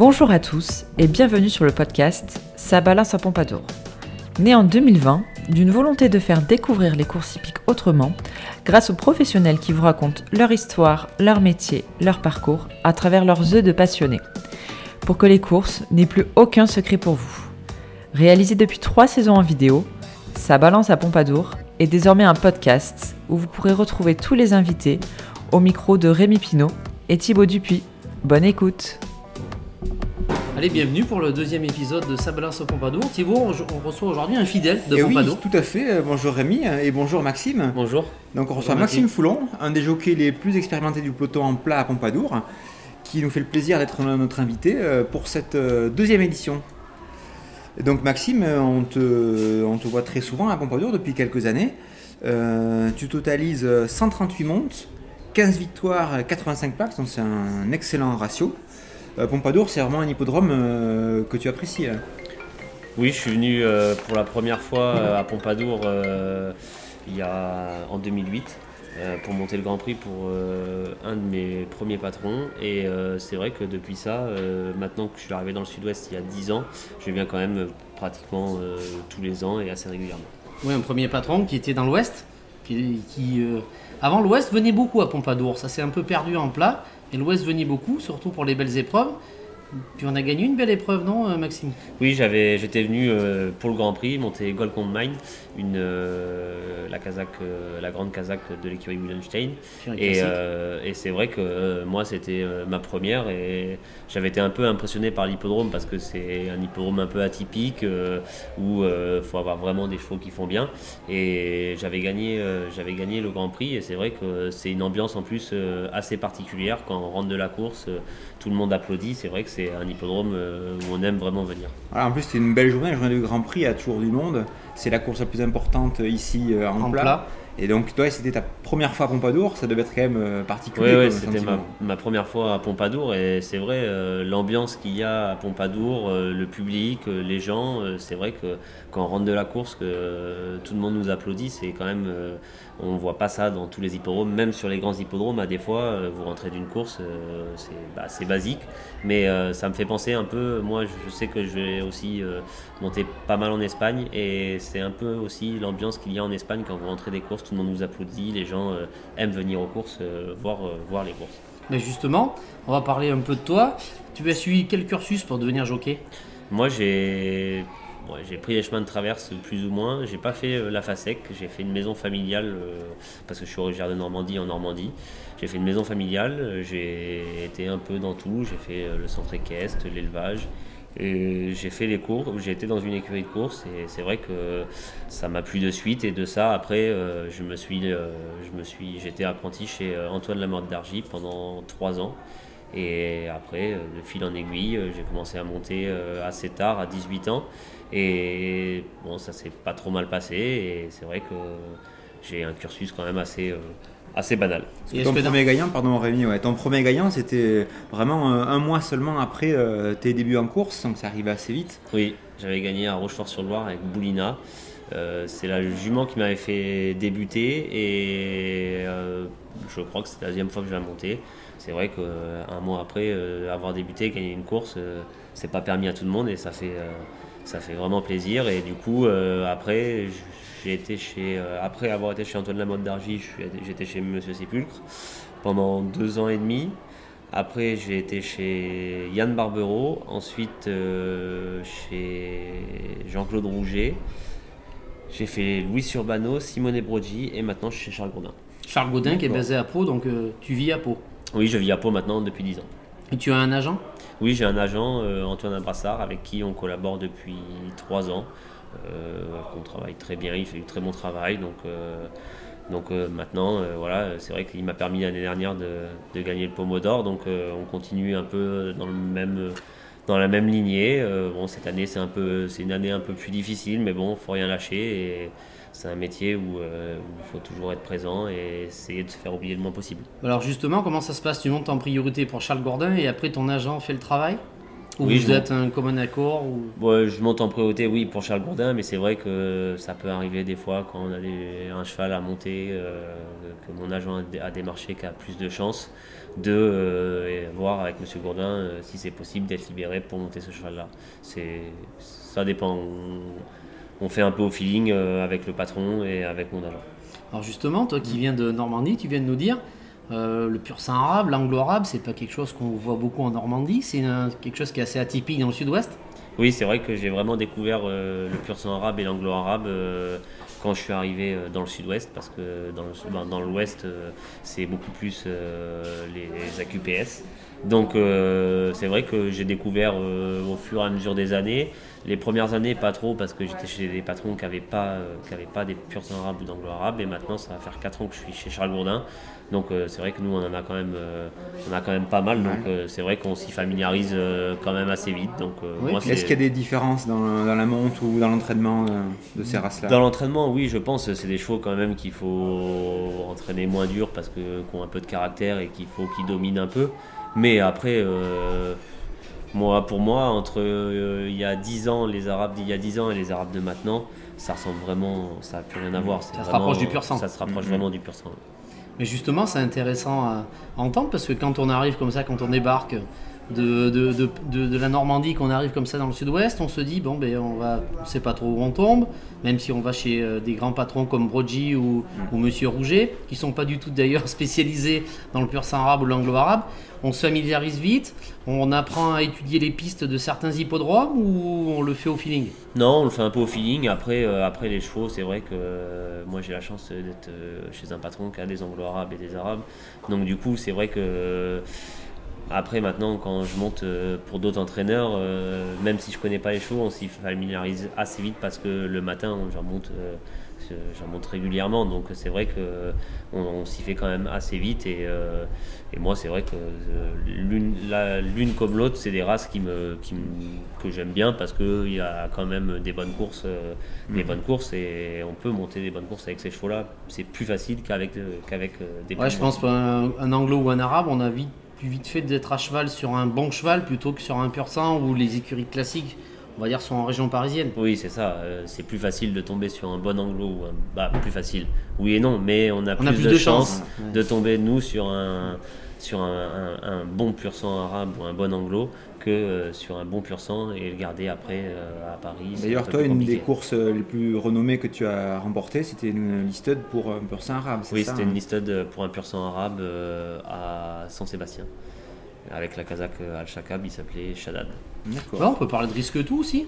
Bonjour à tous et bienvenue sur le podcast Ça balance à Pompadour. Né en 2020, d'une volonté de faire découvrir les courses hippiques autrement, grâce aux professionnels qui vous racontent leur histoire, leur métier, leur parcours, à travers leurs œufs de passionnés, pour que les courses n'aient plus aucun secret pour vous. Réalisé depuis trois saisons en vidéo, Ça balance à Pompadour est désormais un podcast où vous pourrez retrouver tous les invités au micro de Rémi Pinault et Thibaut Dupuis. Bonne écoute Allez, bienvenue pour le deuxième épisode de Ça balance au Pompadour. Thibaut, on, on reçoit aujourd'hui un fidèle de Et Eh oui, Pompadour. tout à fait. Euh, Bonjour Rémi euh, et bonjour Maxime. Bonjour. Donc on reçoit Bonjour, Maxime Foulon, un des jockeys les plus expérimentés du peloton en plat à Pompadour, qui nous fait le plaisir d'être notre invité euh, pour cette deuxième édition. Et donc Maxime, on te, on te voit très souvent à Pompadour depuis quelques années. Euh, tu totalises euh, 138 montes, 15 victoires, euh, 85 plaques, donc c'est un excellent ratio. Euh, Pompadour, c'est vraiment un hippodrome euh, que tu apprécies. hein. Oui, je suis venu euh, pour la première fois euh, à Pompadour euh, il y a, en 2008 euh, pour monter le Grand Prix pour euh, un de mes premiers patrons. Et euh, c'est vrai que depuis ça, euh, maintenant que je suis arrivé dans le sud-ouest il y a 10 ans, je viens quand même pratiquement euh, tous les ans et assez régulièrement. Oui, un premier patron qui était dans l'Ouest, qui, qui, euh, avant l'Ouest venait beaucoup à Pompadour. Ça s'est un peu perdu en plat, et l'Ouest venait beaucoup, surtout pour les belles épreuves. Puis on a gagné une belle épreuve, non, euh, Maxime? Oui, j'avais, j'étais venu euh, pour le Grand Prix monter Gold Combe Mine, une, euh, la, casaque, euh, la grande casaque de l'écurie les Et, et c'est vrai que moi, c'était ma première et j'avais été un peu impressionné par l'hippodrome parce que c'est un hippodrome un peu atypique où il faut avoir vraiment des chevaux qui font bien. Et j'avais gagné, j'avais gagné le Grand Prix et c'est vrai que c'est une ambiance en plus assez particulière quand on rentre de la course. tout le monde applaudit. C'est vrai que c'est un hippodrome euh, où on aime vraiment venir. Voilà, en plus, c'était une belle journée, la journée du Grand Prix à Tour du Monde. C'est la course la plus importante ici euh, en, En plat. plat. Et donc, toi, c'était ta première fois à Pompadour, ça devait être quand même euh, particulier. Oui, ouais, c'était ma, première fois à Pompadour et c'est vrai, euh, l'ambiance qu'il y a à Pompadour, euh, le public, euh, les gens, c'est vrai que quand on rentre de la course, que tout le monde nous applaudit, c'est quand même, on voit pas ça dans tous les hippodromes, même sur les grands hippodromes, à des fois, vous rentrez d'une course, c'est bah, c'est basique, mais ça me fait penser un peu, moi je, sais que je vais aussi monter pas mal en Espagne et c'est un peu aussi l'ambiance qu'il y a en Espagne quand vous rentrez des courses, tout le monde vous applaudit, les gens euh, aiment venir aux courses, euh, voir, euh, voir les courses. Mais justement, on va parler un peu de toi. Tu as suivi quel cursus pour devenir jockey? Moi, j'ai ouais, j'ai pris les chemins de traverse plus ou moins. J'ai pas fait euh, la FASEC, j'ai fait une maison familiale euh, parce que je suis originaire de Normandie en Normandie. J'ai fait une maison familiale, j'ai été un peu dans tout. J'ai fait euh, le centre équestre, l'élevage. Et j'ai fait les cours, j'ai été dans une écurie de course et c'est vrai que ça m'a plu de suite et de ça après euh, je me suis, euh, je me suis, j'étais apprenti chez euh, Antoine Lamorte d'Argy pendant trois ans et après, de fil en aiguille, j'ai commencé à monter assez tard, à 18 ans. Et bon, ça s'est pas trop mal passé. Et c'est vrai que j'ai un cursus quand même assez, assez banal. Et Ton premier gagnant, pardon Rémi, ouais, ton premier gagnant, c'était vraiment euh, un mois seulement après euh, tes débuts en course, donc ça arrivait assez vite. Oui, j'avais gagné à Rochefort-sur-Loire avec Boulina. Euh, c'est la jument qui m'avait fait débuter et euh, je crois que c'était la deuxième fois que je la montais. C'est vrai qu'un mois après euh, avoir débuté, gagner une course, euh, c'est pas permis à tout le monde et ça fait, euh, ça fait vraiment plaisir. Et du coup, euh, après, j- j'ai été chez, euh, après avoir été chez Antoine Lamotte d'Argy, j'étais chez Monsieur Sépulcre pendant deux ans et demi. Après, j'ai été chez Yann Barbero, ensuite euh, chez Jean-Claude Rouget. J'ai fait Louis Urbano, Simone Broggi et maintenant je suis chez Charles Gourdin. Charles Godin qui est basé à Pau, donc euh, tu vis à Pau. Oui, je vis à Pau maintenant depuis 10 ans. Et tu as un agent? Oui, j'ai un agent, euh, Antoine Abrassard, avec qui on collabore depuis 3 ans. Euh, on travaille très bien, il fait du très bon travail. Donc, euh, donc euh, maintenant, voilà, c'est vrai qu'il m'a permis l'année dernière de, de gagner le Pommeau d'Or. Donc on continue un peu dans, le même, dans la même lignée. Bon, cette année, c'est un une année un peu plus difficile, mais bon, faut rien lâcher. C'est un métier où, il faut toujours être présent et essayer de se faire oublier le moins possible. Alors justement, comment ça se passe? Tu montes en priorité pour Charles Gordin et après ton agent fait le travail? Ou Oui, vous je êtes un commun accord ou... Ouais, je monte en priorité, oui, pour Charles Gourdin, mais c'est vrai que ça peut arriver des fois quand on a des- un cheval à monter, euh, que mon agent a dé- a démarché, qui a plus de chances de euh, voir avec Monsieur Gourdin euh, si c'est possible d'être libéré pour monter ce cheval-là. Ça dépend. On, on fait un peu au feeling avec le patron et avec mon agent. Alors justement, toi qui viens de Normandie, tu viens de nous dire, euh, le pur sang arabe, l'anglo-arabe, c'est pas quelque chose qu'on voit beaucoup en Normandie, c'est quelque chose qui est assez atypique dans le sud-ouest. Oui, c'est vrai que j'ai vraiment découvert euh, le pur sang arabe et l'anglo-arabe euh, quand je suis arrivé dans le sud-ouest, parce que dans l'ouest, c'est beaucoup plus les, les AQPS. Donc euh, c'est vrai que j'ai découvert euh, au fur et à mesure des années. Les premières années, pas trop, parce que j'étais chez des patrons qui n'avaient pas, euh, qui avaient pas des purs sang arabes ou d'anglo-arabe. Et maintenant, ça va faire 4 ans que je suis chez Charles Gourdin. Donc c'est vrai que nous, on en a quand même, on a quand même pas mal. Donc c'est vrai qu'on s'y familiarise quand même assez vite. Donc Oui, Est-ce qu'il y a des différences dans, dans la monte ou dans l'entraînement de, ces races-là? Dans l'entraînement, oui, je pense. C'est des chevaux quand même qu'il faut entraîner moins dur parce que qui ont un peu de caractère et qu'il faut qu'ils dominent un peu. Mais après, euh, moi, pour moi, entre euh, il y a 10 ans, les Arabes d'il y a 10 ans et les Arabes de maintenant, ça ressemble vraiment, ça n'a plus rien à voir. C'est Ça se rapproche du pur sang. Ça se rapproche Mhm. vraiment du pur sang. Mais justement, c'est intéressant à, à entendre parce que quand on arrive comme ça, quand on débarque de, de, de, de- de la Normandie, qu'on arrive comme ça dans le sud-ouest, on se dit, bon, ben, on va, on sait pas trop où on tombe, même si on va chez euh, des grands patrons comme Brogy ou, ou Monsieur Rouget, qui sont pas du tout d'ailleurs spécialisés dans le pur sang arabe ou l'anglo-arabe. On se familiarise vite, on apprend à étudier les pistes de certains hippodromes ou on le fait au feeling? Non, on le fait un peu au feeling. Après, euh, après les chevaux, c'est vrai que euh, moi j'ai la chance d'être chez un patron qui a des anglo-arabes et des arabes. Donc du coup, c'est vrai que après maintenant, quand je monte euh, pour d'autres entraîneurs, euh, même si je connais pas les chevaux, on s'y familiarise assez vite parce que le matin, j'en monte, euh, j'en monte régulièrement. Donc c'est vrai que on, on s'y fait quand même assez vite. Et, euh, et moi, c'est vrai que l'une la- l'une comme l'autre, c'est des races qui me, qui me- que j'aime bien parce qu'il y a quand même des bonnes courses, des bonnes courses et on peut monter des bonnes courses avec ces chevaux-là. C'est plus facile qu'avec qu'avec des Ouais, je pense qu'un un anglo ou un arabe, on a vite, plus vite fait d'être à cheval sur un bon cheval plutôt que sur un pur sang où les écuries classiques, on va dire, sont en région parisienne. Oui, c'est ça. euh, c'est plus facile de tomber sur un bon anglo ou un. Bah, plus facile. Oui et non, mais on a, On plus, a plus de, de chances chance. Ouais. de tomber, nous, sur un, sur un, un- un bon pur sang arabe ou un bon anglo que euh, sur un bon pur sang et le garder après euh, à Paris. un D'ailleurs, toi, une des courses euh, les plus renommées que tu as remportées, c'était une listed pour un pur sang arabe, c'est Oui, ça c'était hein une listed pour un pur sang arabe euh, à Saint-Sébastien. Avec la Kazakh Al-Shakab, il s'appelait Shaddad. D'accord. Ouais, on peut parler de Risque Tout aussi,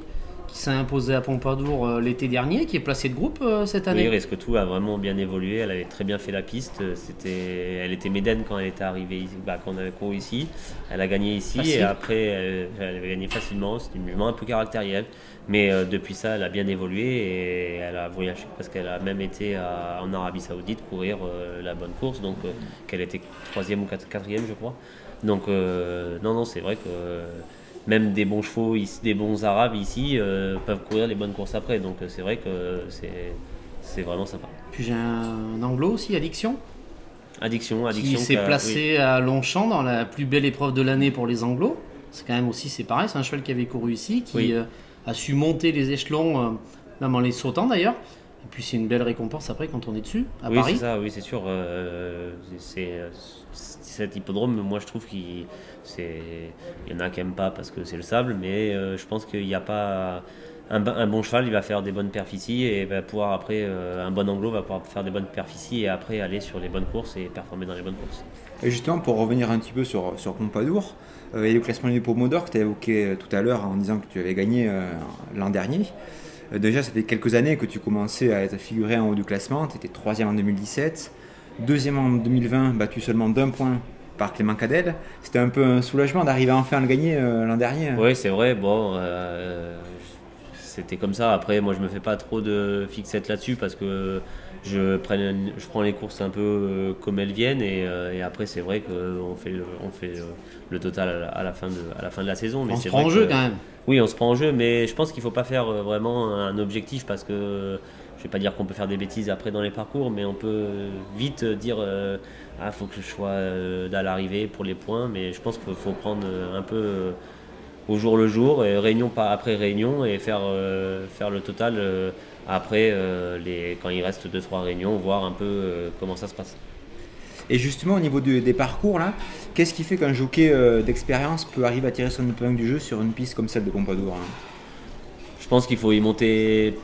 qui s'est imposé à Pompadour euh, l'été dernier, qui est placé de groupe euh, cette Oui, année. Risque Tout a vraiment bien évolué. Elle avait très bien fait la piste. C'était, elle était médaine quand elle était arrivée ici, bah, quand on avait couru ici. Elle a gagné ici Facile. et après elle, elle avait gagné facilement. C'était une jument un peu caractérielle. Mais euh, depuis ça, elle a bien évolué et elle a voyagé parce qu'elle a même été à- en Arabie Saoudite courir euh, la bonne course. Donc, euh, qu'elle était troisième ou quat- quatrième, je crois. Donc, euh, non, non, c'est vrai que. Même des bons chevaux, ici- des bons arabes ici euh, peuvent courir les bonnes courses après. Donc euh, c'est vrai que c'est, vraiment sympa. Puis j'ai un anglo aussi, Addiction, Addiction, addiction. qui s'est placé à Longchamp dans la plus belle épreuve de l'année pour les anglos. C'est quand même aussi, c'est pareil, c'est un cheval qui avait couru ici, qui Oui. euh, a su monter les échelons, euh, même en les sautant d'ailleurs. Et puis c'est une belle récompense après quand on est dessus, à oui, Paris. c'est ça, oui, c'est sûr. euh, c'est, cet hippodrome, moi je trouve qu'il y en a qui aiment pas parce que c'est le sable, mais euh, je pense qu'il n'y a pas un, bo- un bon cheval, il va faire des bonnes perfs ici et va pouvoir après euh, un bon anglo va pouvoir faire des bonnes perfs ici et après aller sur les bonnes courses et performer dans les bonnes courses. Et justement, pour revenir un petit peu sur, sur Pompadour, et le classement du Pomodore que tu as évoqué tout à l'heure en disant que tu avais gagné euh, l'an dernier. Euh, déjà, ça fait quelques années que tu commençais à être figuré en haut du classement. Tu étais troisième en 2017, deuxième en 2020, battu seulement d'un point par Clément Cadel. C'était un peu un soulagement d'arriver enfin à le gagner euh, l'an dernier. Oui, c'est vrai. Bon, euh, c'était comme ça. Après, moi, je me fais pas trop de fixette là-dessus parce que je, prenne- je prends les courses un peu comme elles viennent et, euh, et après, c'est vrai qu'on fait, le, on fait le, total à la, à la fin de, à la fin de la saison. Mais on se prend en jeu quand même. Oui, on se prend en jeu, mais je pense qu'il faut pas faire euh, vraiment un objectif parce que je vais pas dire qu'on peut faire des bêtises après dans les parcours, mais on peut vite dire euh, ah faut que je sois euh, à l'arrivée pour les points, mais je pense qu'il faut prendre euh, un peu euh, au jour le jour, et réunion après réunion, et faire, faire le total après les, quand il reste 2-3 réunions, voir un peu comment ça se passe. Et justement, au niveau des parcours, là, qu'est-ce qui fait qu'un jockey d'expérience peut arriver à tirer son épingle du jeu sur une piste comme celle de Pompadour hein Je pense qu'il faut y monter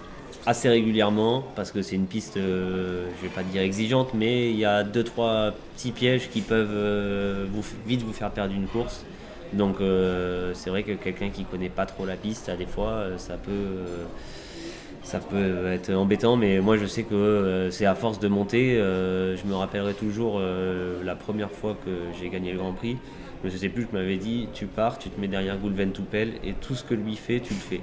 assez régulièrement parce que c'est une piste, euh, je vais pas dire exigeante, mais il y a deux trois petits pièges qui peuvent euh, vite vous faire perdre une course. Donc euh, c'est vrai que quelqu'un qui connaît pas trop la piste, à des fois, ça peut ça peut être embêtant, mais moi je sais que c'est à force de monter. je me rappellerai toujours la première fois que j'ai gagné le Grand Prix. Je ne sais plus, je m'avais dit, tu pars, tu te mets derrière Goulven Toupel et tout ce que lui fait, tu le fais.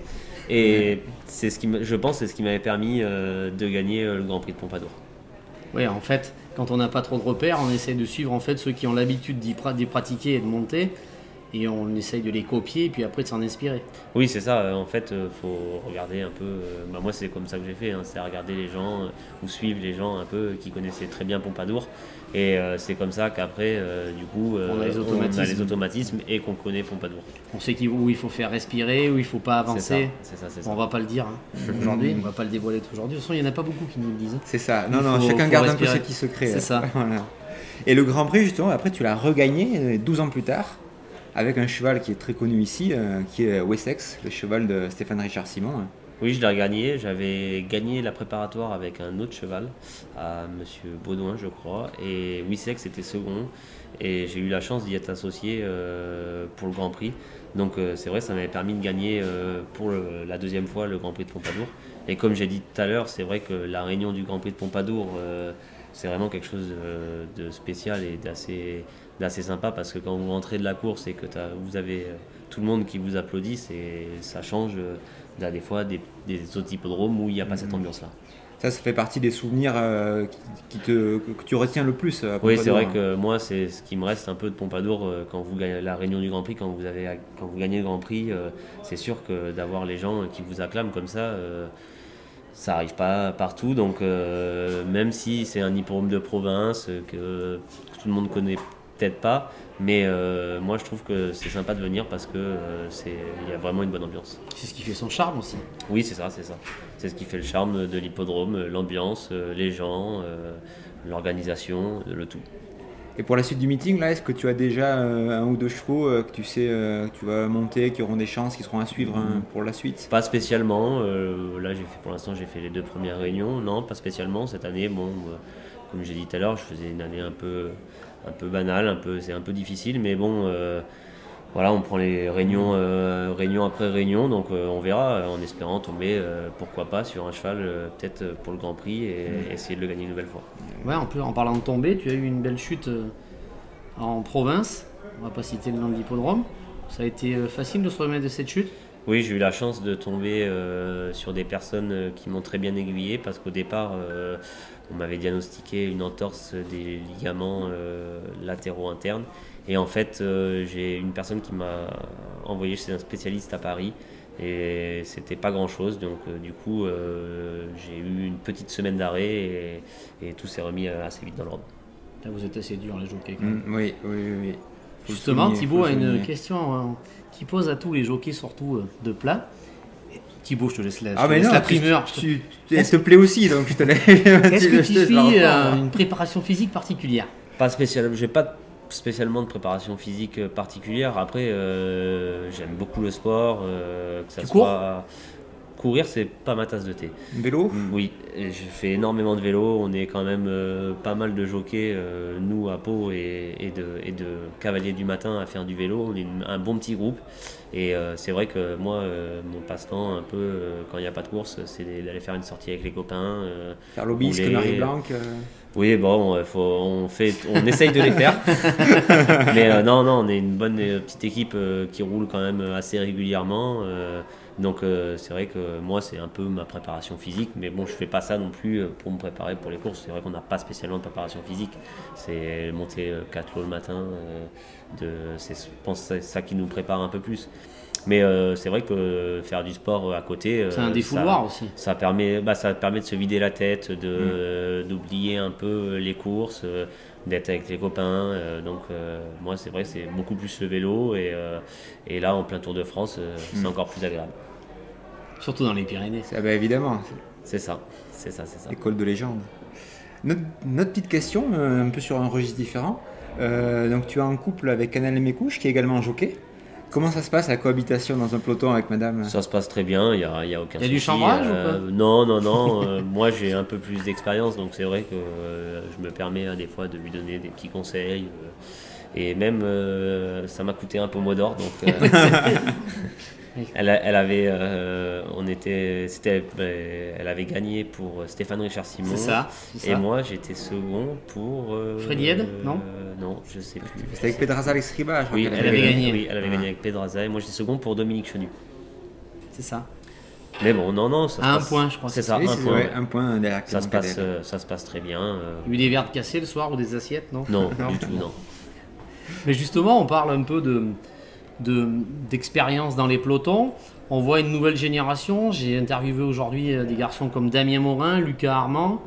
Et c'est ce qui, je pense, c'est ce qui m'avait permis euh, de gagner euh, le Grand Prix de Pompadour. Oui, en fait, quand on n'a pas trop de repères, on essaie de suivre en fait ceux qui ont l'habitude d'y pratiquer et de monter et on essaye de les copier et puis après de s'en inspirer. Oui, c'est ça. Euh, en fait, il faut regarder un peu. Bah, moi, c'est comme ça que j'ai fait. Hein, c'est regarder les gens ou suivre les gens un peu qui connaissaient très bien Pompadour et euh, c'est comme ça qu'après, euh, du coup, on, a euh, les automatismes et qu'on connaît Pompadour. On sait où il faut faire respirer, où il ne faut pas avancer. C'est ça, On va pas le dire hein. aujourd'hui, on va pas le dévoiler aujourd'hui. De toute façon, il n'y en a pas beaucoup qui nous le disent. C'est ça. Non, non, chacun garde un peu ce qui se crée. C'est ça. Et le Grand Prix, justement, après, tu l'as regagné 12 ans plus tard avec un cheval qui est très connu ici, qui est Wessex, le cheval de Stéphane Richard Simon. Oui, je l'ai gagné. J'avais gagné la préparatoire avec un autre cheval, à Monsieur Baudouin, je crois. Et Wissex était second. Et j'ai eu la chance d'y être associé euh, pour le Grand Prix. Donc euh, c'est vrai, ça m'avait permis de gagner euh, pour la deuxième fois le Grand Prix de Pompadour. Et comme j'ai dit tout à l'heure, c'est vrai que la réunion du Grand Prix de Pompadour, c'est vraiment quelque chose de, spécial et d'assez d'assez sympa parce que quand vous rentrez de la course et que vous avez tout le monde qui vous applaudit, ça change des fois des, autres hippodromes où il n'y a pas cette mhm. ambiance-là. Ça, ça fait partie des souvenirs euh, qui, te, que tu retiens le plus. À oui, c'est vrai que moi, c'est ce qui me reste un peu de Pompadour euh, quand vous gagnez la réunion du Grand Prix, quand vous, avez, quand vous gagnez le Grand Prix. Euh, c'est sûr que d'avoir les gens qui vous acclament comme ça, ça n'arrive pas partout. Donc, même si c'est un hippodrome de province que tout le monde connaît peut-être pas, mais euh, moi, je trouve que c'est sympa de venir parce que euh, il y a vraiment une bonne ambiance. C'est ce qui fait son charme aussi. Oui, c'est ça, c'est ça. C'est ce qui fait le charme de l'hippodrome, l'ambiance, euh, les gens, l'organisation, le tout. Et pour la suite du meeting, là, est-ce que tu as déjà un ou deux chevaux que tu sais que tu vas monter, qui auront des chances, qui seront à suivre hein, pour la suite? Pas spécialement. là, j'ai fait pour l'instant, j'ai fait les deux premières réunions. Non, pas spécialement. Cette année, bon, comme j'ai dit tout à l'heure, je faisais une année un peu un peu banal, un peu, c'est un peu difficile, mais bon, euh, voilà, on prend les réunions, euh, réunion après réunion, donc euh, on verra, en espérant tomber, pourquoi pas, sur un cheval, peut-être pour le Grand Prix et essayer de le gagner une nouvelle fois. Ouais, en, en parlant de tomber, tu as eu une belle chute en province, on va pas citer le nom de l'hippodrome. Ça a été facile de se remettre de cette chute oui, j'ai eu la chance de tomber sur des personnes qui m'ont très bien aiguillé parce qu'au départ, on m'avait diagnostiqué une entorse des ligaments euh, latéraux internes. Et en fait, euh, j'ai une personne qui m'a envoyé chez un spécialiste à Paris. Et c'était pas grand chose. Donc, euh, du coup, j'ai eu une petite semaine d'arrêt et, tout s'est remis assez vite dans l'ordre. Vous êtes assez dur, les jockeys. Mm, oui, oui, oui. Justement, Thibaut a une question hein, qui pose à tous les jockeys, surtout de plat. Thibaut, je te laisse la, ah, mais non, la primeur. Tu, elle te plaît aussi, donc je te laisse. Est-ce que tu suis euh, une préparation physique particulière? Pas spécialement. J'ai pas spécialement de préparation physique euh, particulière. Après, euh, j'aime beaucoup le sport, que ça tu soit. Courir, c'est pas ma tasse de thé. Vélo? Oui, je fais énormément de vélo. On est quand même pas mal de jockeys, nous à Pau et, de, et, de, cavaliers du matin à faire du vélo. On est un bon petit groupe. Et euh, c'est vrai que moi, euh, mon passe-temps, un peu, euh, quand il n'y a pas de course, c'est d'aller faire une sortie avec les copains. faire l'obélisque Marie Blanc Oui, bon, faut, on, fait, on essaye de les faire. Mais non, non, on est une bonne petite équipe qui roule quand même assez régulièrement. Donc c'est vrai que moi, c'est un peu ma préparation physique. Mais bon, je fais pas ça non plus pour me préparer pour les courses. C'est vrai qu'on n'a pas spécialement de préparation physique. C'est monter 4 lots le matin c'est, je pense ça qui nous prépare un peu plus. Mais euh, c'est vrai que faire du sport à côté, euh, c'est un défouloir aussi. Ça permet, bah, ça permet de se vider la tête, de, mm. d'oublier un peu les courses. d'être avec les copains. euh, donc euh, moi c'est vrai c'est beaucoup plus le vélo et, euh, et là en plein Tour de France euh, c'est Mm. encore plus agréable. Surtout dans les Pyrénées. Ah bah, évidemment, C'est ça, c'est ça, c'est ça. école de légende. Notre, notre petite question, euh, un peu sur un registre différent. Euh, donc tu es en couple avec Canal Mécouche, qui est également jockey. Comment ça se passe la cohabitation dans un peloton avec madame? Ça se passe très bien, il n'y a, il y a aucun Il y a du chambrage ou euh, Non, non, non. euh, moi, j'ai un peu plus d'expérience, donc c'est vrai que euh, je me permets hein, des fois de lui donner des petits conseils. euh, et même, euh, ça m'a coûté un peu mot d'or. Donc, elle, avait, euh, on était, c'était, euh, elle avait gagné pour Stéphane Richard Simon. C'est ça. Et ça. moi, j'étais second pour. euh, Freddy non euh, Non, je sais plus. C'est avec Pedraza Alex Riba, je crois Oui, qu'elle elle avait gagné. Oui, elle avait Ah. gagné avec Pedraza et moi j'étais second pour Dominique Chenu. C'est ça. Mais bon, non, non, ça se un passe- point, je crois. C'est ça, Oui, un c'est- point. ouais, un point derrière Ça se, passe, euh, ça se passe très bien. euh, Il y a eu des verres cassés le soir ou des assiettes, non? Non, Non. du tout, non. Mais justement, on parle un peu de de- d'expérience dans les pelotons. On voit une nouvelle génération. J'ai interviewé aujourd'hui euh, des garçons comme Damien Morin, Lucas Armand,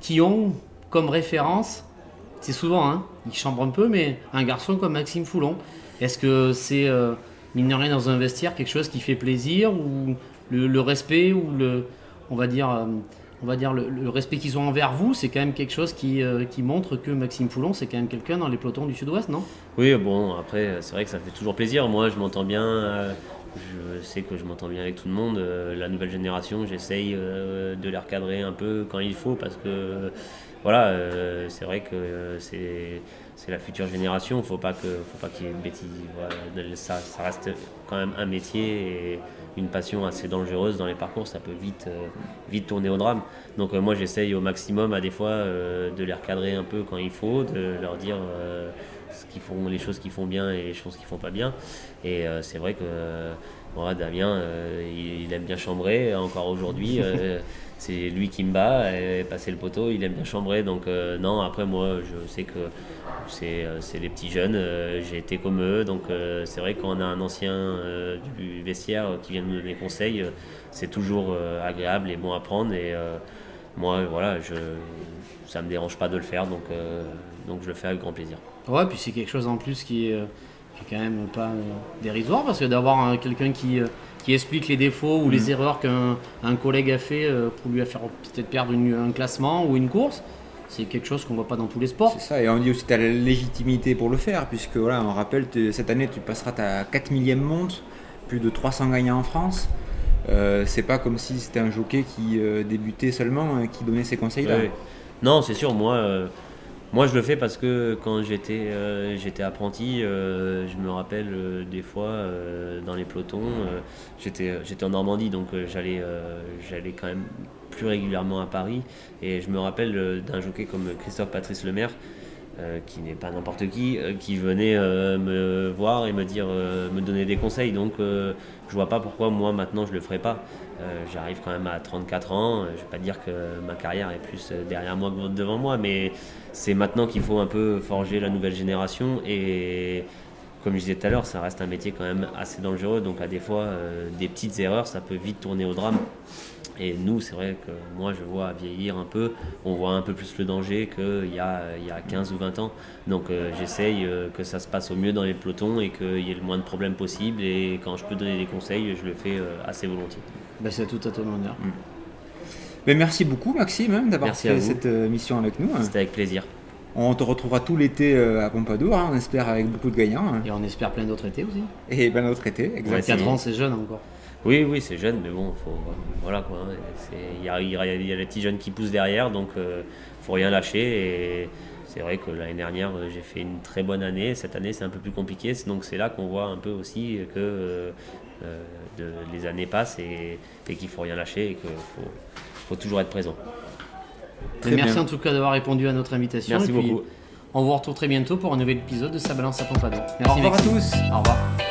qui ont comme référence, c'est souvent, hein, ils chambrent un peu, mais un garçon comme Maxime Foulon. Est-ce que c'est, euh, mine de rien, dans un vestiaire, quelque chose qui fait plaisir ou le, le respect ou le, on va dire, euh, on va dire le, respect qu'ils ont envers vous, c'est quand même quelque chose qui, euh, qui montre que Maxime Foulon, c'est quand même quelqu'un dans les pelotons du Sud-Ouest, non? Oui, bon, après, c'est vrai que ça fait toujours plaisir. Moi, je m'entends bien. euh, je sais que je m'entends bien avec tout le monde. Euh, la nouvelle génération, j'essaye de les recadrer un peu quand il faut parce que, voilà, euh, c'est vrai que euh, c'est. C'est la future génération, faut pas que, faut pas qu'il y ait de bêtises. Voilà, ça, reste quand même un métier et une passion assez dangereuse dans les parcours. Ça peut vite, euh, vite tourner au drame. Donc moi, j'essaye au maximum à des fois de les recadrer un peu quand il faut, de leur dire ce font, les choses qu'ils font bien et les choses qu'ils font pas bien. Et c'est vrai que Damien, euh, il, il aime bien chambrer. Encore aujourd'hui, euh, c'est lui qui me bat. Et passer le poteau, il aime bien chambrer. Donc euh, non, après moi, je sais que c'est c'est les petits jeunes. euh, J'ai été comme eux. Donc euh, c'est vrai qu'on a un ancien du vestiaire qui vient nous donner conseils. c'est toujours agréable et bon à prendre. Et moi, voilà, je, ça me dérange pas de le faire. Donc, donc je le fais avec grand plaisir. Ouais, puis c'est quelque chose en plus qui qui est quand même pas euh, dérisoire parce que d'avoir euh, quelqu'un qui, euh, qui explique les défauts ou les erreurs qu'un un collègue a fait euh, pour lui faire peut-être perdre une- un classement ou une course, c'est quelque chose qu'on voit pas dans tous les sports. C'est ça, et on dit aussi que tu as la légitimité pour le faire, puisque voilà, on rappelle, cette année tu passeras ta 4 millième monte, plus de 300 gagnants en France. Euh, c'est pas comme si c'était un jockey qui euh, débutait seulement et qui donnait ces conseils-là. Ouais. Non, c'est sûr, moi, euh, moi je le fais parce que quand j'étais euh, apprenti, euh, je me rappelle euh, des fois dans les pelotons, j'étais j'étais en Normandie donc j'allais quand même plus régulièrement à Paris et je me rappelle d'un jockey comme Christophe Patrice Lemaire. qui n'est pas n'importe qui, qui venait me voir et me dire, me donner des conseils. Donc, je vois pas pourquoi moi maintenant je le ferais pas. Euh, J'arrive quand même à 34 ans. euh, Je vais pas dire que ma carrière est plus euh, derrière moi que devant moi, mais c'est maintenant qu'il faut un peu forger la nouvelle génération. Et comme je disais tout à l'heure, ça reste un métier quand même assez dangereux. Donc à des fois, des petites erreurs, ça peut vite tourner au drame. Et nous, c'est vrai que moi, je vois vieillir un peu, on voit un peu plus le danger qu'il y a, il y a 15 ou 20 ans. Donc euh, j'essaye euh, que ça se passe au mieux dans les pelotons et qu'il y ait le moins de problèmes possible. Et quand je peux donner des conseils, je le fais euh, assez volontiers. Ben, c'est tout à ton honneur. Mais merci beaucoup Maxime hein, d'avoir fait cette mission avec nous. C'était avec plaisir. On te retrouvera tout l'été à Pompadour, hein, on espère avec beaucoup de gagnants. hein. Et on espère plein d'autres étés aussi. Et ben notre été, Ouais, exactement. 4 c'est- ans, c'est jeune encore. Oui, oui, c'est jeune, mais bon, faut, voilà quoi. hein, Il y a, il y a- il y a les petits jeunes qui poussent derrière, donc euh, faut rien lâcher. Et c'est vrai que l'année dernière, euh, j'ai fait une très bonne année. Cette année, c'est un peu plus compliqué. Donc c'est là qu'on voit un peu aussi que euh, euh, de- les années passent et, et qu'il faut rien lâcher et qu'il faut, faut toujours être présent. Très merci bien. en tout cas d'avoir répondu à notre invitation. Merci et puis, beaucoup. On vous retrouve très bientôt pour un nouvel épisode de Sa balance à Pompadour. Au Merci revoir à tous. Au revoir.